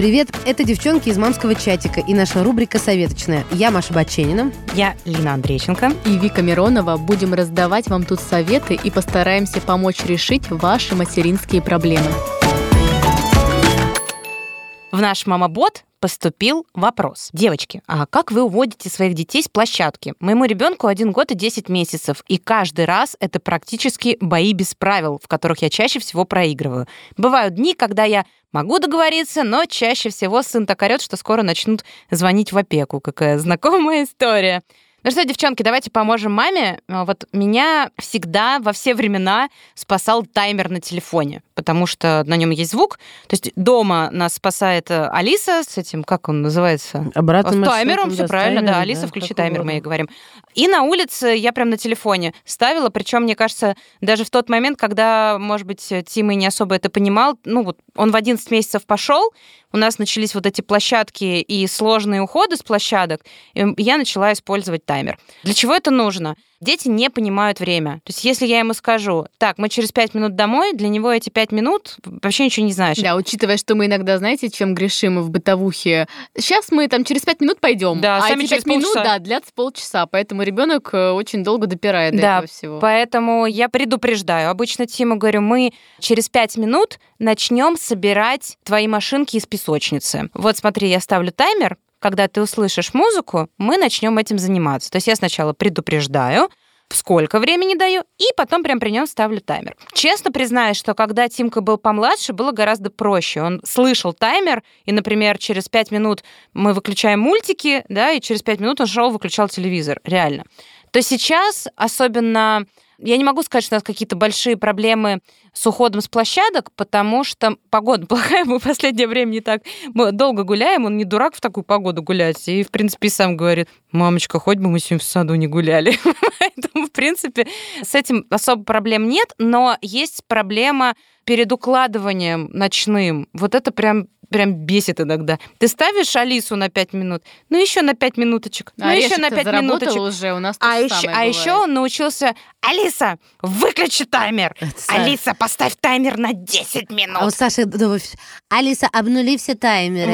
Привет, это девчонки из мамского чатика и наша рубрика «Советочная». Я Маша Баченина. Я Лина Андрейченко. И Вика Миронова. Будем раздавать вам тут советы и постараемся помочь решить ваши материнские проблемы. В наш мамабот поступил вопрос. Девочки, а как вы уводите своих детей с площадки? Моему ребенку один год и 10 месяцев, и каждый раз это практически бои без правил, в которых я чаще всего проигрываю. Бывают дни, когда я могу договориться, но чаще всего сын так орёт, что скоро начнут звонить в опеку. Какая знакомая история. Ну что, девчонки, давайте поможем маме. А, вот меня всегда во все времена спасал таймер на телефоне, потому что на нем есть звук. То есть дома нас спасает э, Алиса с этим, как он называется? Обратным С таймером, все да, правильно, таймером, да. Алиса, да, включи таймер, мы ей говорим. И на улице я прям на телефоне ставила, причем, мне кажется, даже в тот момент, когда, может быть, Тима не особо это понимал, ну вот он в 11 месяцев пошел, у нас начались вот эти площадки и сложные уходы с площадок, и я начала использовать таймер. Для чего это нужно? Дети не понимают время. То есть если я ему скажу, так, мы через 5 минут домой, для него эти 5 минут вообще ничего не значит. Да, учитывая, что мы иногда, знаете, чем грешим в бытовухе. Сейчас мы там через пять минут пойдем. Да, а сами эти через пять минут, полчаса. да, длятся полчаса. Поэтому ребенок э, очень долго допирает до Да, этого всего. Поэтому я предупреждаю. Обычно Тима говорю, мы через пять минут начнем собирать твои машинки из песочницы. Вот смотри, я ставлю таймер. Когда ты услышишь музыку, мы начнем этим заниматься. То есть я сначала предупреждаю, сколько времени даю, и потом прям при нем ставлю таймер. Честно признаюсь, что когда Тимка был помладше, было гораздо проще. Он слышал таймер, и, например, через пять минут мы выключаем мультики, да, и через пять минут он шел, выключал телевизор. Реально. То сейчас, особенно я не могу сказать, что у нас какие-то большие проблемы с уходом с площадок, потому что погода плохая, мы в последнее время не так мы долго гуляем, он не дурак в такую погоду гулять, и, в принципе, сам говорит, мамочка, хоть бы мы сегодня в саду не гуляли. Поэтому, в принципе, с этим особо проблем нет, но есть проблема перед укладыванием ночным. Вот это прям прям бесит иногда. Ты ставишь Алису на 5 минут, ну еще на 5 минуточек, ну А еще на 5 заработал минуточек. уже, у нас А еще, самое а еще он научился, Алиса, выключи таймер. Алиса, поставь таймер на 10 минут. А у Саши вс- Алиса, обнули все таймеры.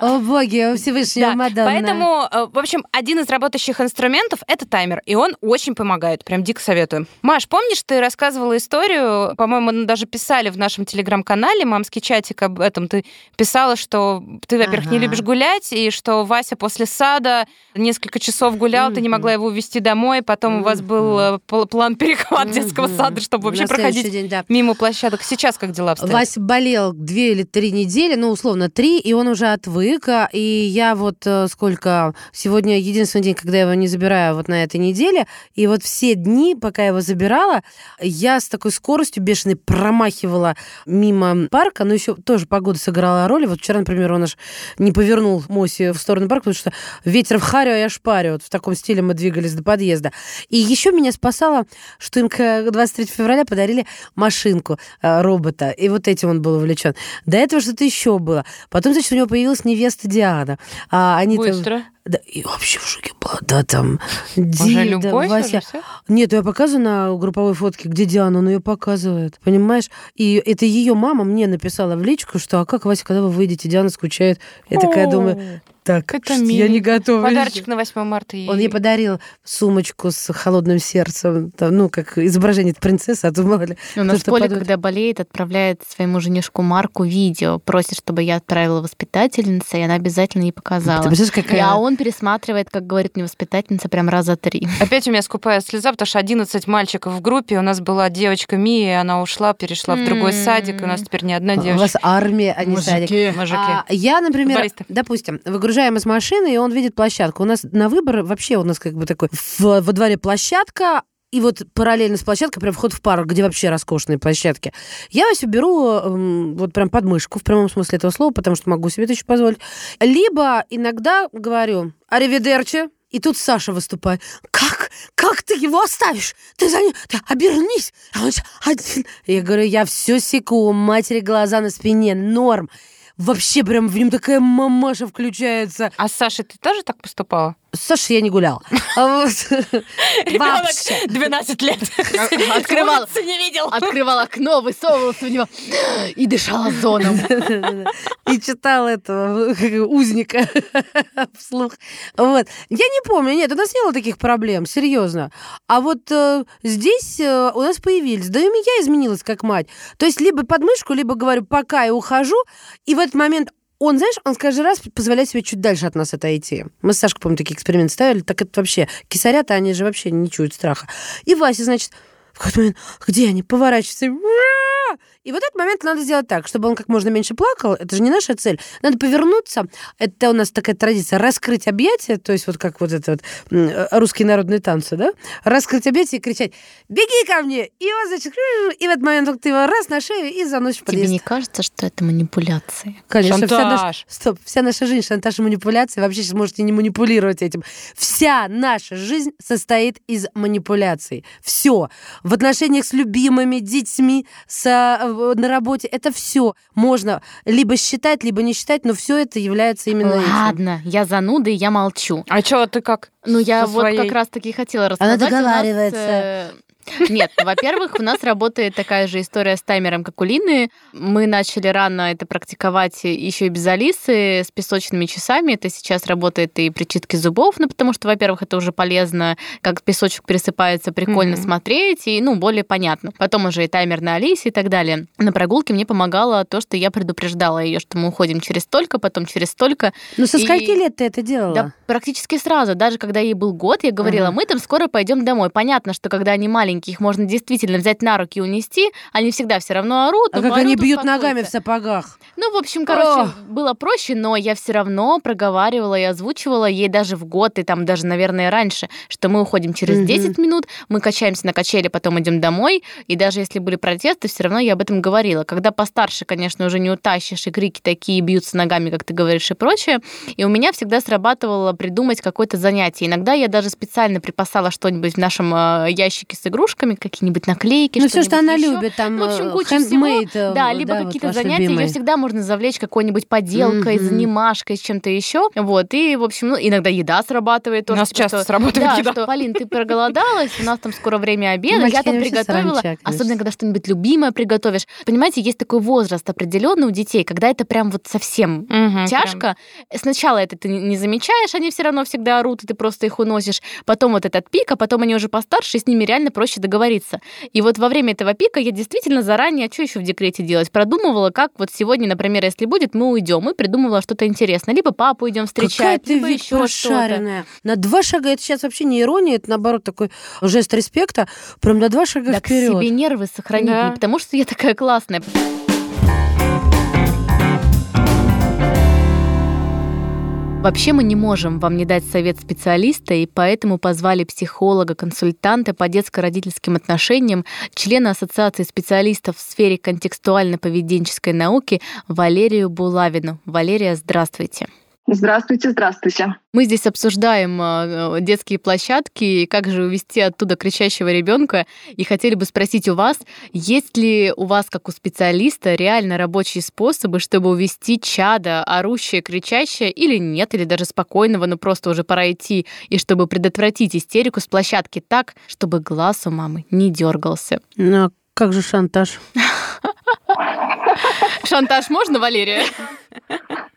О боги, о Всевышнего Да, Мадонна. поэтому, э, в общем, один из работающих инструментов — это таймер, и он очень помогает, прям дико советую. Маш, помнишь, ты рассказывала историю, по-моему, даже писали в нашем телеграм-канале, мамский чатик об этом, ты писала, что ты, во-первых, не любишь гулять, и что Вася после сада несколько часов гулял, ты не могла его увезти домой, потом у вас был э, пл- план перехват детского сада, чтобы вообще проходить день, да. мимо площадок. Сейчас как дела обстоят? Вася болел две или три недели, ну, условно, три, и он уже отвык. а, И я вот э, сколько... Сегодня единственный день, когда я его не забираю вот на этой неделе. И вот все дни, пока я его забирала, я с такой скоростью бешеной промахивала мимо парка. Но еще тоже погода сыграла роль. Вот вчера, например, он аж не повернул Моси в сторону парка, потому что ветер в харю, а я шпарю. Вот в таком стиле мы двигались до подъезда. И еще меня спасало, что им к 23 февраля подарили машинку э, робота. И вот этим он был увлечен. До этого что-то еще было. Потом, значит, у него появилась невеста Диана. А они там- Быстро. Да, и вообще в шоке была. Да, там... Уже Дида, любовь, Вася. уже? Нет, я показываю на групповой фотке, где Диана, он ее показывает. Понимаешь? И это ее мама мне написала в личку, что а как, Вася, когда вы выйдете, Диана скучает. Я такая думаю, так, Это что я не готова. Подарочек на 8 марта. ей. Он ей подарил сумочку с холодным сердцем, там, ну, как изображение принцессы, а то мало ли. У нас Коля, подумает. когда болеет, отправляет своему женишку Марку видео, просит, чтобы я отправила воспитательнице, и она обязательно ей показала. Ты представляешь, какая... А он пересматривает, как говорит мне воспитательница, прям раза три. Опять у меня скупая слеза, потому что 11 мальчиков в группе. У нас была девочка Мия, и она ушла, перешла в другой садик, и у нас теперь не одна У девочка. вас армия, а не садик. Мужики. А, я, например, допустим, выгружаем из машины, и он видит площадку. У нас на выбор вообще у нас как бы такой в- во дворе площадка, и вот параллельно с площадкой прям вход в парк, где вообще роскошные площадки. Я Васю беру эм, вот прям под мышку, в прямом смысле этого слова, потому что могу себе это еще позволить. Либо иногда говорю «Аривидерчи», и тут Саша выступает. Как? Как ты его оставишь? Ты за ним... Ты обернись. А он один. Я говорю, я все секу, матери глаза на спине, норм. Вообще прям в нем такая мамаша включается. А с Сашей ты тоже так поступала? Саша, я не гулял. А Вообще. 12 лет. Открывал, не видел. открывал окно, высовывался в него и дышал озоном. И читал этого узника вслух. Вот. Я не помню, нет, у нас не было таких проблем, серьезно. А вот э, здесь э, у нас появились. Да и я изменилась как мать. То есть либо подмышку, либо говорю пока и ухожу. И в этот момент он, знаешь, он каждый раз позволяет себе чуть дальше от нас отойти. Мы с Сашкой, помню, такие эксперименты ставили, так это вообще, кисарята, они же вообще не чуют страха. И Вася, значит, в какой-то момент, где они, поворачиваются! И в этот момент надо сделать так, чтобы он как можно меньше плакал, это же не наша цель. Надо повернуться, это у нас такая традиция, раскрыть объятия, то есть вот как вот это вот э, русские народные танцы, да? Раскрыть объятия и кричать, беги ко мне! И он, значит, и в этот момент вот ты его раз на шею и заносишь в Тебе подъезд. не кажется, что это манипуляции? Конечно, вся наша, Шантаж. стоп, вся наша жизнь шантаж и манипуляции. Вообще сейчас можете не манипулировать этим. Вся наша жизнь состоит из манипуляций. Все. В отношениях с любимыми, детьми, с, э, на работе. Это все можно либо считать, либо не считать, но все это является именно этим. Ладно, я зануда, и я молчу. А что, ты как? Ну, я вот своей- как раз-таки хотела рассказать. У нас, договаривается. э, Нет, во-первых, у нас работает такая же история с таймером, как у Лины. Мы начали рано это практиковать еще и без Алисы, с песочными часами. Это сейчас работает и при чистке зубов, ну, потому что, во-первых, это уже полезно, как песочек пересыпается, прикольно Мгм. смотреть, и, ну, более понятно. Потом уже и таймер на Алисе и так далее. На прогулке мне помогало то, что я предупреждала ее, что мы уходим через столько, потом через столько, Ну, со И- скольки лет ты это делала? да, практически сразу. Даже когда ей был год, я говорила, Ага. мы там скоро пойдем домой. Понятно, что когда они маленькие, их можно действительно взять на руки и унести, они всегда все равно орут. а как они бьют ногами в сапогах? Ну, в общем, короче, Ох. было проще, но я все равно проговаривала и озвучивала ей даже в год, и там даже, наверное, раньше, что мы уходим через Мгм. 10 минут, мы качаемся на качели, потом идем домой, и даже если были протесты, все равно я об этом говорила. Когда постарше, конечно, уже не утащишь, и крики такие бьются ногами, как ты говоришь, и прочее, и у меня всегда срабатывало придумать какое-то занятие. Иногда я даже специально припасала что-нибудь в нашем э, ящике с игрушками, какие-нибудь наклейки, Ну, все, что что-нибудь она ещё. любит, там, Ну, в общем, э, куча handmade, всего. э, Да, либо вот какие-то ваш занятия, любимый. ее всегда можно завлечь какой-нибудь поделкой, Мгм. занимашкой, с чем-то еще. Вот, и, в общем, ну, иногда еда срабатывает. У тоже, нас потому часто что- срабатывает да, еда. что, Полин, ты проголодалась, у нас там скоро время обеда, Мальчики, я там приготовила, саранча, особенно когда что-нибудь любимое приготовишь. Понимаете, есть такой возраст определенный у детей, когда это прям вот совсем тяжко. Сначала это ты не замечаешь, они все равно всегда орут, и ты просто их уносишь. Потом вот этот пик, а потом они уже постарше, и с ними реально проще договориться. И вот во время этого пика я действительно заранее, а что еще в декрете делать, продумывала, как вот сегодня, например, если будет, мы уйдем, и придумывала что-то интересное. Либо папу идем Какая встречать, ты либо ведь еще что-то. прошаренная. На два шага, это сейчас вообще не ирония, это наоборот такой жест респекта, прям на два шага Так вперед. себе нервы сохранить, Да. не потому что я такая классная. Вообще мы не можем вам не дать совет специалиста, и поэтому позвали психолога, консультанта по детско-родительским отношениям, члена Ассоциации специалистов в сфере контекстуально-поведенческой науки Валерию Булавину. Валерия, здравствуйте. Здравствуйте, здравствуйте. Мы здесь обсуждаем э, детские площадки и как же увести оттуда кричащего ребенка. И хотели бы спросить у вас, есть ли у вас, как у специалиста, реально рабочие способы, чтобы увести чада, орущее, кричащее, или нет, или даже спокойного, но просто уже пора идти, и чтобы предотвратить истерику с площадки так, чтобы глаз у мамы не дергался. Ну, а как же шантаж? Шантаж можно, Валерия?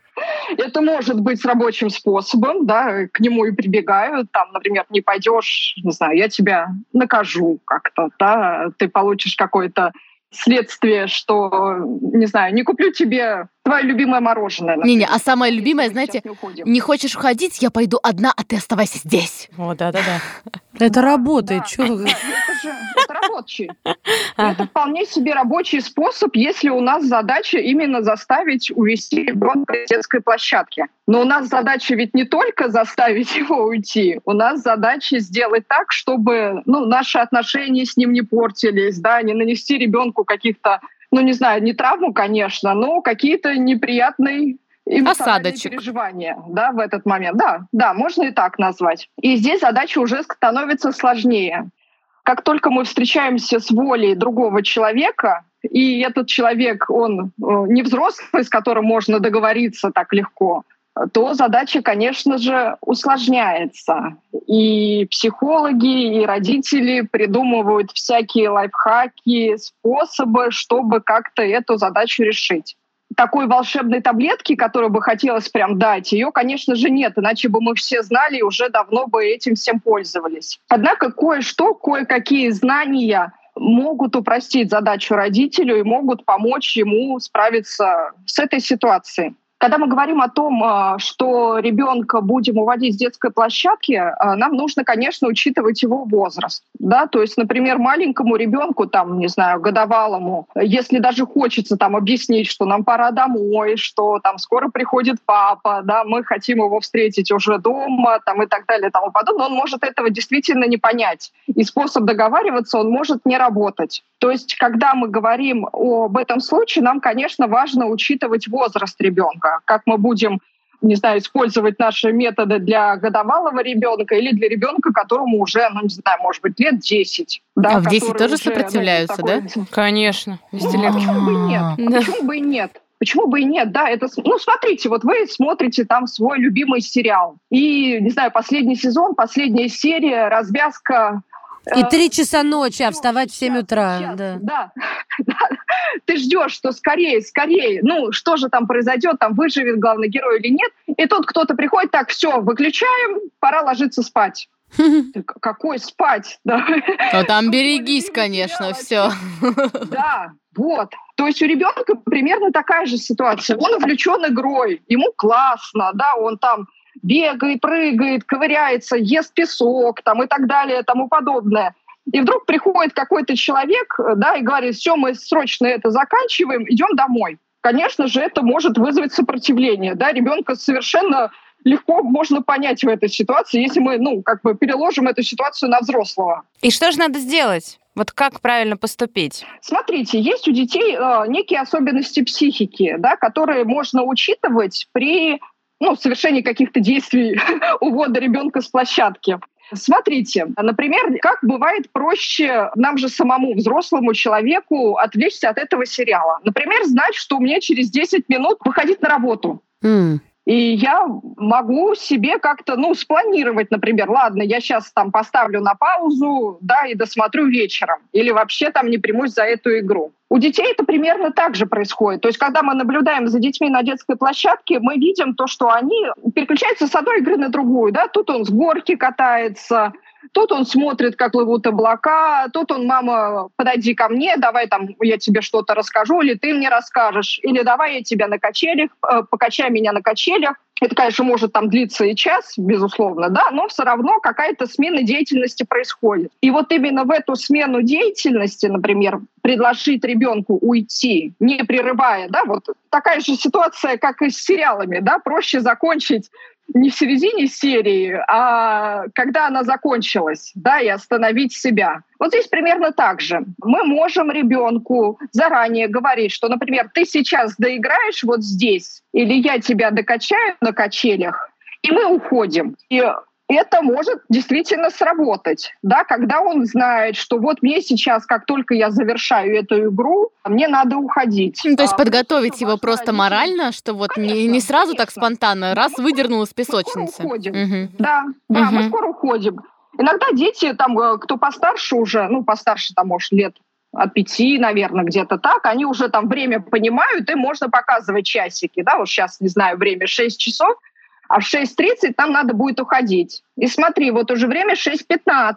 Это может быть рабочим способом, да, к нему и прибегают. Там, например, не пойдешь, не знаю, я тебя накажу как-то, да, ты получишь какое-то следствие, что, не знаю, не куплю тебе твое любимое мороженое. Не-не, а самое любимое, знаете, не не хочешь уходить, я пойду одна, а ты оставайся здесь. О, да-да-да. Это работает. Да. чё вы- Это же это вполне себе рабочий способ, если у нас задача именно заставить увести ребенка с детской площадки. Но у нас задача ведь не только заставить его уйти, у нас задача сделать так, чтобы ну, наши отношения с ним не портились, да, не нанести ребенку каких-то, ну не знаю, не травму, конечно, но какие-то неприятные Осадочек. переживания да, в этот момент. Да, да, можно и так назвать. И здесь задача уже становится сложнее как только мы встречаемся с волей другого человека, и этот человек, он э, не взрослый, с которым можно договориться так легко, то задача, конечно же, усложняется. И психологи, и родители придумывают всякие лайфхаки, способы, чтобы как-то эту задачу решить такой волшебной таблетки, которую бы хотелось прям дать, ее, конечно же, нет, иначе бы мы все знали и уже давно бы этим всем пользовались. Однако кое-что, кое-какие знания могут упростить задачу родителю и могут помочь ему справиться с этой ситуацией. Когда мы говорим о том, а, что ребенка будем уводить с детской площадки, а, нам нужно, конечно, учитывать его возраст. Да? То есть, например, маленькому ребенку, там, не знаю, годовалому, если даже хочется там объяснить, что нам пора домой, что там скоро приходит папа, да, мы хотим его встретить уже дома, там, и так далее, и тому подобное, он может этого действительно не понять. И способ договариваться он может не работать. То есть, когда мы говорим об этом случае, нам, конечно, важно учитывать возраст ребенка, как мы будем не знаю, использовать наши методы для годовалого ребенка или для ребенка, которому уже, ну, не знаю, может быть, лет 10. Да, а в 10 тоже уже, сопротивляются, да? Такой... Конечно. Ну, почему бы и нет? Да. Почему бы и нет? Почему бы и нет, да, это, ну, смотрите, вот вы смотрите там свой любимый сериал, и, не знаю, последний сезон, последняя серия, развязка и э, три часа ночи, а вставать в 7 утра. Сейчас, да. Да. Ты ждешь, что скорее, скорее, ну, что же там произойдет, там выживет главный герой или нет. И тут кто-то приходит, так, все, выключаем, пора ложиться спать. Какой спать? Да. Ну там берегись, конечно, все. Да, вот. То есть у ребенка примерно такая же ситуация. Он увлечен игрой, ему классно, да, он там бегает, прыгает, ковыряется, ест песок там, и так далее, тому подобное. И вдруг приходит какой-то человек да, и говорит, все, мы срочно это заканчиваем, идем домой. Конечно же, это может вызвать сопротивление. Да? Ребенка совершенно легко можно понять в этой ситуации, если мы ну, как бы переложим эту ситуацию на взрослого. И что же надо сделать? Вот как правильно поступить? Смотрите, есть у детей э, некие особенности психики, да, которые можно учитывать при ну, совершении каких-то действий увода ребенка с площадки. Смотрите, например, как бывает проще нам же самому, взрослому человеку, отвлечься от этого сериала. Например, знать, что у меня через 10 минут выходить на работу. Mm. И я могу себе как-то, ну, спланировать, например, ладно, я сейчас там поставлю на паузу, да, и досмотрю вечером. Или вообще там не примусь за эту игру. У детей это примерно так же происходит. То есть, когда мы наблюдаем за детьми на детской площадке, мы видим то, что они переключаются с одной игры на другую. Да? Тут он с горки катается, Тут он смотрит, как плывут облака, тут он, мама, подойди ко мне, давай там я тебе что-то расскажу, или ты мне расскажешь, или давай я тебя на качелях, э, покачай меня на качелях. Это, конечно, может там длиться и час, безусловно, да, но все равно какая-то смена деятельности происходит. И вот именно в эту смену деятельности, например, предложить ребенку уйти, не прерывая, да, вот такая же ситуация, как и с сериалами, да, проще закончить не в середине серии, а когда она закончилась, да, и остановить себя. Вот здесь примерно так же. Мы можем ребенку заранее говорить, что, например, ты сейчас доиграешь вот здесь, или я тебя докачаю на качелях, и мы уходим. И это может действительно сработать, да, когда он знает, что вот мне сейчас, как только я завершаю эту игру, мне надо уходить. Ну, то есть а, подготовить его просто родителей. морально, что вот конечно, не, не сразу конечно. так спонтанно, раз мы выдернул из песочницы. Мы уходим. Угу. Да, да, угу. мы скоро уходим. Иногда дети, там, э, кто постарше уже, ну, постарше, там, может, лет от пяти, наверное, где-то так, они уже там время понимают, и можно показывать часики, да, вот сейчас, не знаю, время 6 часов, а в 6.30 там надо будет уходить. И смотри, вот уже время 6.15,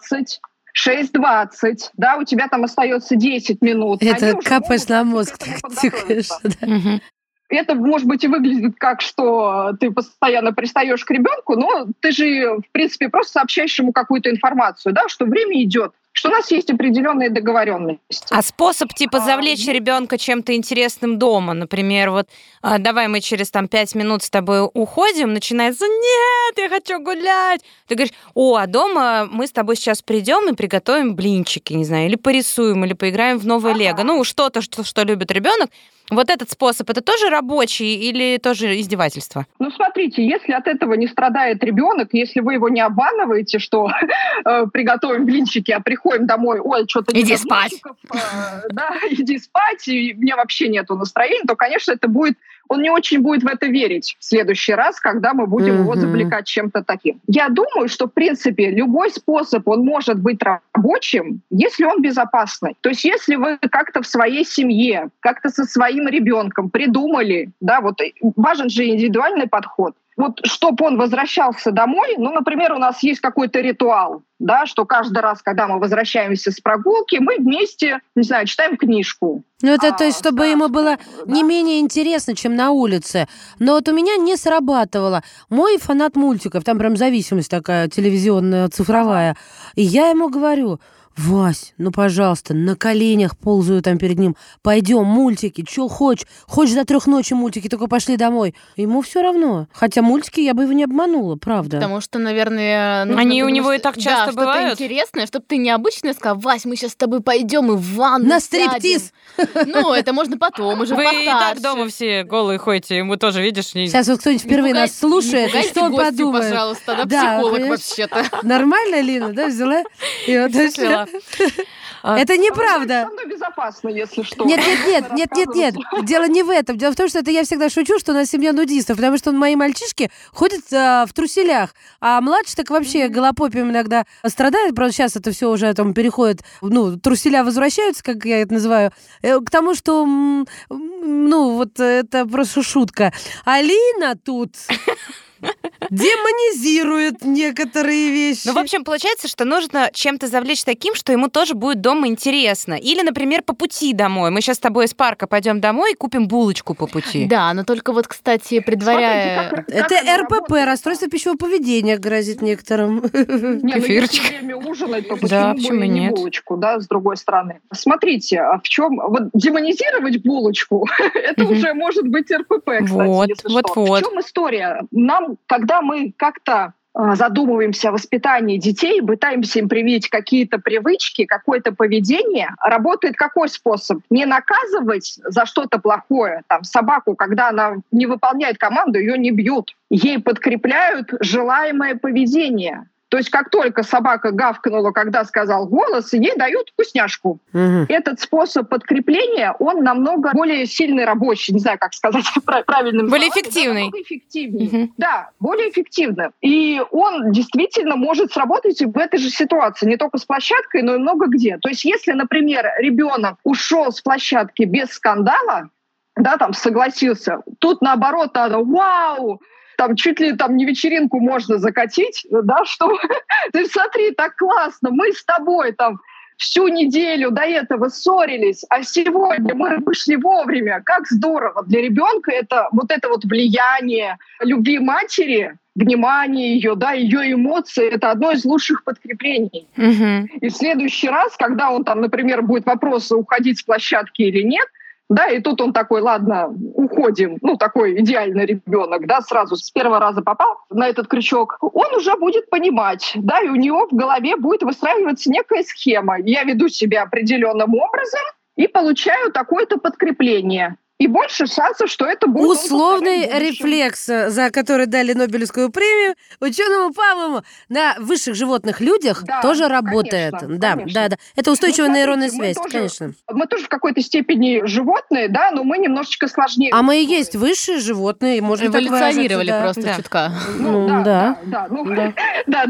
6.20, да, у тебя там остается 10 минут. Это капаешь на мозг, так тикаешь. Да. Это, может быть, и выглядит как, что ты постоянно пристаешь к ребенку, но ты же, в принципе, просто сообщаешь ему какую-то информацию, да, что время идет что у нас есть определенные договоренности. А способ типа а, завлечь а, ребенка чем-то интересным дома, например, вот а, давай мы через там пять минут с тобой уходим, начинается нет, я хочу гулять. Ты говоришь, о, а дома мы с тобой сейчас придем и приготовим блинчики, не знаю, или порисуем, или поиграем в новое ага. лего, ну что-то, что, что любит ребенок. Вот этот способ, это тоже рабочий или тоже издевательство? Ну, смотрите, если от этого не страдает ребенок, если вы его не обманываете, что э, приготовим блинчики, а приходим домой, ой, что-то Иди спать. Э, да, иди спать, и у меня вообще нету настроения, то, конечно, это будет он не очень будет в это верить в следующий раз, когда мы будем mm-hmm. его завлекать чем-то таким. Я думаю, что, в принципе, любой способ, он может быть рабочим, если он безопасный. То есть если вы как-то в своей семье, как-то со своим ребенком придумали, да, вот важен же индивидуальный подход, вот чтобы он возвращался домой, ну, например, у нас есть какой-то ритуал, да, что каждый раз, когда мы возвращаемся с прогулки, мы вместе, не знаю, читаем книжку. Ну, это а, то есть, чтобы да, ему было да. не менее интересно, чем на улице. Но вот у меня не срабатывало. Мой фанат мультиков, там прям зависимость такая телевизионная, цифровая. И я ему говорю, Вась, ну, пожалуйста, на коленях ползаю там перед ним. Пойдем, мультики, что хочешь. Хочешь до трех ночи мультики, только пошли домой. Ему все равно. Хотя мультики я бы его не обманула, правда. Потому что, наверное... Они у него что... и так часто да, бывают. что-то интересное, чтобы ты необычно сказал, Вась, мы сейчас с тобой пойдем и в ванну На стриптиз! Ну, это можно потом, уже Вы и так дома все голые ходите, ему тоже, видишь... Сейчас вот кто-нибудь впервые нас слушает, и что он подумает? пожалуйста, да, психолог вообще-то. Нормально, Лина, да, взяла? И вот А, это неправда. безопасно, если что. Нет, нет, нет, нет, нет, нет. Дело не в этом. Дело в том, что это я всегда шучу, что у нас семья нудистов, потому что мои мальчишки ходят а, в труселях, а младший так вообще голопопием иногда страдает. Правда, сейчас это все уже там переходит, ну, труселя возвращаются, как я это называю, э, к тому, что, ну, вот это просто шутка. Алина тут демонизирует некоторые вещи. Ну, в общем, получается, что нужно чем-то завлечь таким, что ему тоже будет дома интересно. Или, например, по пути домой. Мы сейчас с тобой из парка пойдем домой и купим булочку по пути. Да, но только вот, кстати, предваряя... Смотрите, как, как это РПП, работает? расстройство пищевого поведения грозит некоторым. Не, ну если время ужинать, то почему, да, почему бы не булочку, да, с другой стороны. Смотрите, а в чем... Вот демонизировать булочку, это уже может быть РПП, кстати, вот, вот. Вот. В чем история? Нам, когда мы как-то а, задумываемся о воспитании детей, пытаемся им привить какие-то привычки, какое-то поведение, работает какой способ? Не наказывать за что-то плохое. Там, собаку, когда она не выполняет команду, ее не бьют. Ей подкрепляют желаемое поведение. То есть как только собака гавкнула, когда сказал голос, ей дают вкусняшку. Угу. Этот способ подкрепления, он намного более сильный рабочий, не знаю, как сказать правильным Более словами, эффективный. Да, эффективнее. Угу. Да, более эффективно. И он действительно может сработать в этой же ситуации, не только с площадкой, но и много где. То есть если, например, ребенок ушел с площадки без скандала, да, там согласился, тут наоборот надо, вау, там чуть ли там не вечеринку можно закатить, да, что ты смотри, так классно, мы с тобой там всю неделю до этого ссорились, а сегодня мы вышли вовремя. Как здорово! Для ребенка это вот это вот влияние любви матери, внимание ее, да, ее эмоции, это одно из лучших подкреплений. Угу. И в следующий раз, когда он там, например, будет вопрос, уходить с площадки или нет, да, и тут он такой, ладно, уходим, ну, такой идеальный ребенок, да, сразу с первого раза попал на этот крючок, он уже будет понимать, да, и у него в голове будет выстраиваться некая схема. Я веду себя определенным образом и получаю такое-то подкрепление и больше шансов, что это будет... Условный рефлекс, э, за который дали Нобелевскую премию ученому Павлову на высших животных людях да, тоже работает. Конечно, да, конечно. да, да. Это устойчивая ну, нейронная связь, тоже, конечно. Мы тоже в какой-то степени животные, да, но мы немножечко сложнее. А мы и есть высшие животные, можно Эволюционировали так просто да. чутка. Ну, ну да. Да, да, ну, да. да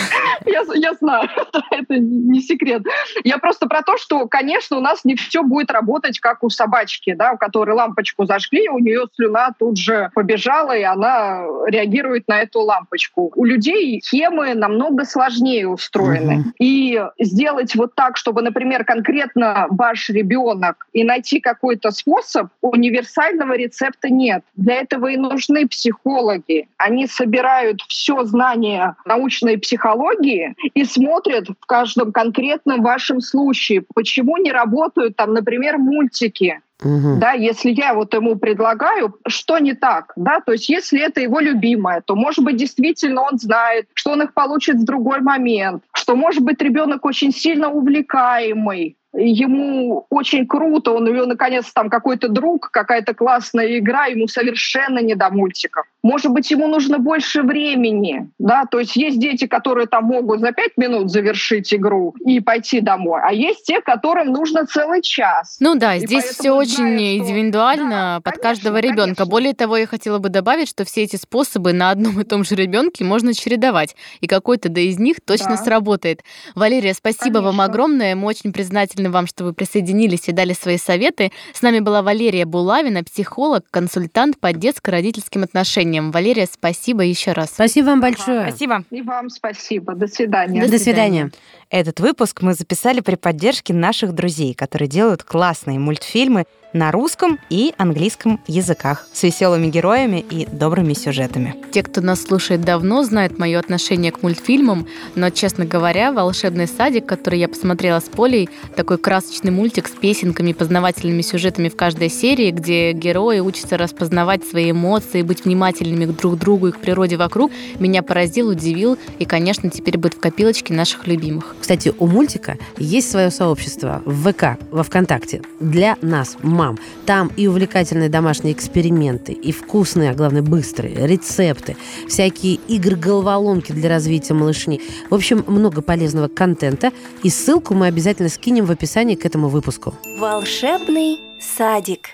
я, я знаю, это не секрет. Я просто про то, что, конечно, у нас не все будет работать, как у собачки, да, у которой которой лампочку зажгли, у нее слюна тут же побежала, и она реагирует на эту лампочку. У людей схемы намного сложнее устроены. Угу. И сделать вот так, чтобы, например, конкретно ваш ребенок и найти какой-то способ, универсального рецепта нет. Для этого и нужны психологи. Они собирают все знание научной психологии и смотрят в каждом конкретном вашем случае, почему не работают там, например, мультики, Угу. Да, если я вот ему предлагаю, что не так, да, то есть если это его любимое, то, может быть, действительно он знает, что он их получит в другой момент, что, может быть, ребенок очень сильно увлекаемый, ему очень круто, он у него наконец там какой-то друг, какая-то классная игра, ему совершенно не до мультиков. Может быть, ему нужно больше времени, да, то есть есть дети, которые там могут за пять минут завершить игру и пойти домой, а есть те, которым нужно целый час. Ну да, и здесь все очень зная, индивидуально что... под да, каждого конечно, ребенка. Конечно. Более того, я хотела бы добавить, что все эти способы на одном и том же ребенке можно чередовать, и какой-то да из них точно да. сработает. Валерия, спасибо конечно. вам огромное, мы очень признательны вам, что вы присоединились и дали свои советы. С нами была Валерия Булавина, психолог, консультант по детско-родительским отношениям. Валерия, спасибо еще раз. Спасибо вам большое. Спасибо. И вам спасибо. До свидания. До, До свидания. Этот выпуск мы записали при поддержке наших друзей, которые делают классные мультфильмы на русском и английском языках с веселыми героями и добрыми сюжетами. Те, кто нас слушает давно, знают мое отношение к мультфильмам, но, честно говоря, «Волшебный садик», который я посмотрела с Полей, такой красочный мультик с песенками, познавательными сюжетами в каждой серии, где герои учатся распознавать свои эмоции, быть внимательными к друг другу и к природе вокруг, меня поразил, удивил и, конечно, теперь будет в копилочке наших любимых. Кстати, у мультика есть свое сообщество в ВК, во ВКонтакте для нас, мам. Там и увлекательные домашние эксперименты, и вкусные, а главное быстрые рецепты, всякие игры-головоломки для развития малышни. В общем, много полезного контента, и ссылку мы обязательно скинем в описании к этому выпуску. Волшебный садик.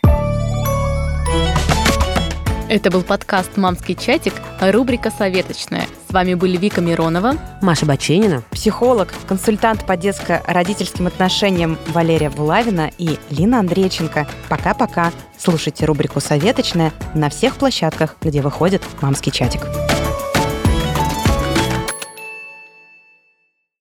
Это был подкаст «Мамский чатик», рубрика «Советочная». С вами были Вика Миронова, Маша Баченина, психолог, консультант по детско-родительским отношениям Валерия Булавина и Лина Андрейченко. Пока-пока. Слушайте рубрику «Советочная» на всех площадках, где выходит «Мамский чатик».